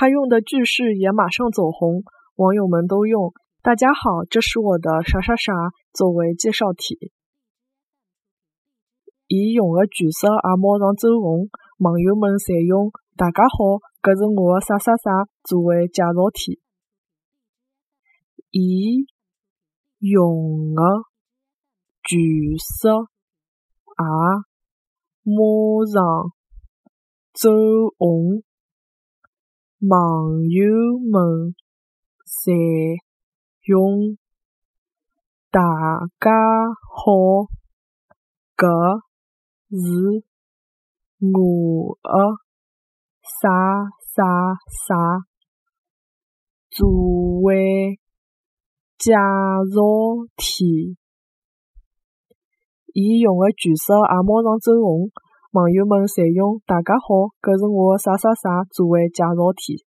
他用的句式也马上走红，网友们都用“大家好，这是我的啥啥啥”作为介绍体。伊用的句式也马上走红，网友们侪用“大家好，搿是我的啥啥啥”作为介绍体。伊用的句式也马上走红，网友们侪用“大家好，搿是我的啥啥啥”作为介绍体。伊用的句式也马上走红，网友们侪用“大家好，搿是我的啥啥啥”作为介绍体。